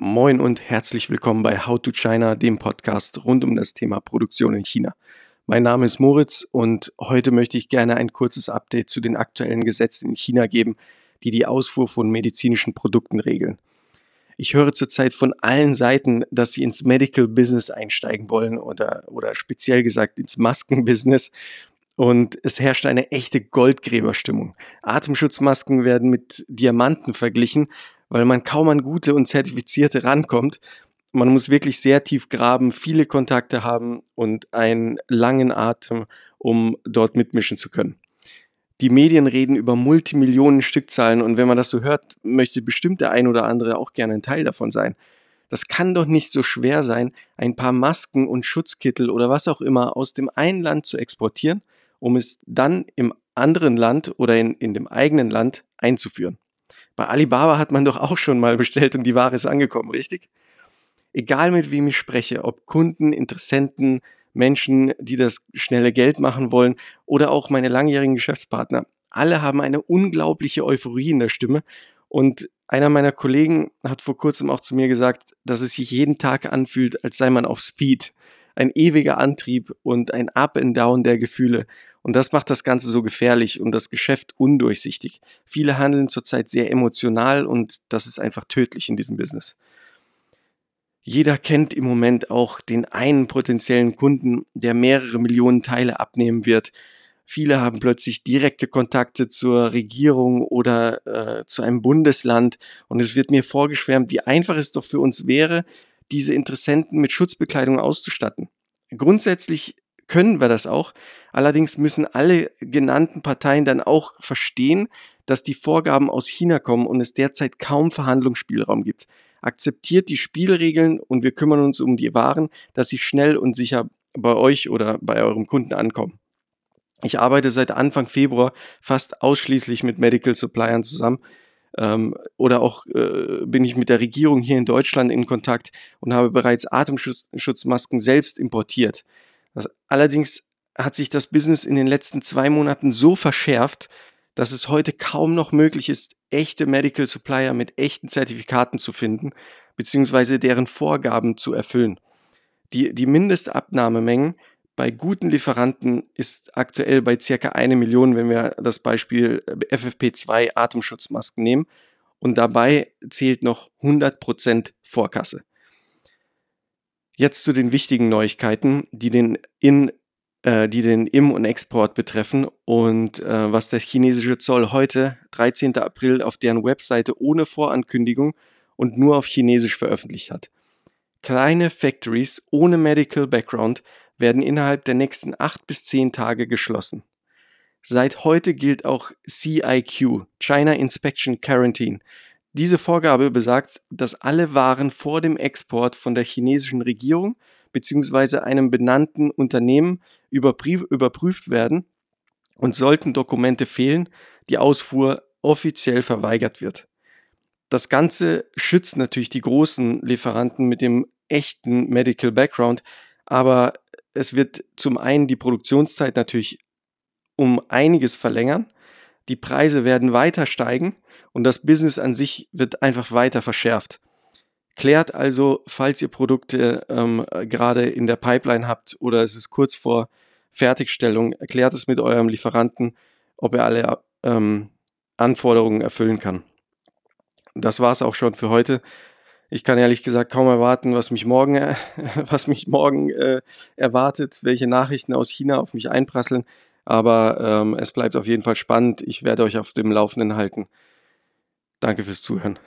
Moin und herzlich willkommen bei How to China, dem Podcast rund um das Thema Produktion in China. Mein Name ist Moritz und heute möchte ich gerne ein kurzes Update zu den aktuellen Gesetzen in China geben, die die Ausfuhr von medizinischen Produkten regeln. Ich höre zurzeit von allen Seiten, dass sie ins Medical Business einsteigen wollen oder, oder speziell gesagt ins Maskenbusiness. Und es herrscht eine echte Goldgräberstimmung. Atemschutzmasken werden mit Diamanten verglichen, weil man kaum an gute und zertifizierte rankommt. Man muss wirklich sehr tief graben, viele Kontakte haben und einen langen Atem, um dort mitmischen zu können. Die Medien reden über Multimillionen Stückzahlen und wenn man das so hört, möchte bestimmt der ein oder andere auch gerne ein Teil davon sein. Das kann doch nicht so schwer sein, ein paar Masken und Schutzkittel oder was auch immer aus dem einen Land zu exportieren, um es dann im anderen Land oder in, in dem eigenen Land einzuführen. Bei Alibaba hat man doch auch schon mal bestellt und die Ware ist angekommen, richtig? Egal mit wem ich spreche, ob Kunden, Interessenten, Menschen, die das schnelle Geld machen wollen oder auch meine langjährigen Geschäftspartner, alle haben eine unglaubliche Euphorie in der Stimme und einer meiner Kollegen hat vor kurzem auch zu mir gesagt, dass es sich jeden Tag anfühlt, als sei man auf Speed. Ein ewiger Antrieb und ein Up and Down der Gefühle. Und das macht das Ganze so gefährlich und das Geschäft undurchsichtig. Viele handeln zurzeit sehr emotional und das ist einfach tödlich in diesem Business. Jeder kennt im Moment auch den einen potenziellen Kunden, der mehrere Millionen Teile abnehmen wird. Viele haben plötzlich direkte Kontakte zur Regierung oder äh, zu einem Bundesland und es wird mir vorgeschwärmt, wie einfach es doch für uns wäre, diese Interessenten mit Schutzbekleidung auszustatten. Grundsätzlich können wir das auch. Allerdings müssen alle genannten Parteien dann auch verstehen, dass die Vorgaben aus China kommen und es derzeit kaum Verhandlungsspielraum gibt. Akzeptiert die Spielregeln und wir kümmern uns um die Waren, dass sie schnell und sicher bei euch oder bei eurem Kunden ankommen. Ich arbeite seit Anfang Februar fast ausschließlich mit Medical Suppliern zusammen. Ähm, oder auch äh, bin ich mit der Regierung hier in Deutschland in Kontakt und habe bereits Atemschutzmasken selbst importiert. Das, allerdings hat sich das Business in den letzten zwei Monaten so verschärft, dass es heute kaum noch möglich ist, echte Medical Supplier mit echten Zertifikaten zu finden, beziehungsweise deren Vorgaben zu erfüllen. Die, die Mindestabnahmemengen bei guten Lieferanten ist aktuell bei circa eine Million, wenn wir das Beispiel FFP2 Atemschutzmasken nehmen. Und dabei zählt noch 100% Vorkasse. Jetzt zu den wichtigen Neuigkeiten, die den, in, äh, die den Im- und Export betreffen und äh, was der chinesische Zoll heute, 13. April, auf deren Webseite ohne Vorankündigung und nur auf Chinesisch veröffentlicht hat. Kleine Factories ohne Medical Background werden innerhalb der nächsten acht bis zehn Tage geschlossen. Seit heute gilt auch CIQ, China Inspection Quarantine, diese Vorgabe besagt, dass alle Waren vor dem Export von der chinesischen Regierung bzw. einem benannten Unternehmen überprüft werden und sollten Dokumente fehlen, die Ausfuhr offiziell verweigert wird. Das Ganze schützt natürlich die großen Lieferanten mit dem echten Medical Background, aber es wird zum einen die Produktionszeit natürlich um einiges verlängern, die Preise werden weiter steigen und das Business an sich wird einfach weiter verschärft. Klärt also, falls ihr Produkte ähm, gerade in der Pipeline habt oder es ist kurz vor Fertigstellung, klärt es mit eurem Lieferanten, ob er alle ähm, Anforderungen erfüllen kann. Das war es auch schon für heute. Ich kann ehrlich gesagt kaum erwarten, was mich morgen, äh, was mich morgen äh, erwartet, welche Nachrichten aus China auf mich einprasseln. Aber ähm, es bleibt auf jeden Fall spannend. Ich werde euch auf dem Laufenden halten. Danke fürs Zuhören.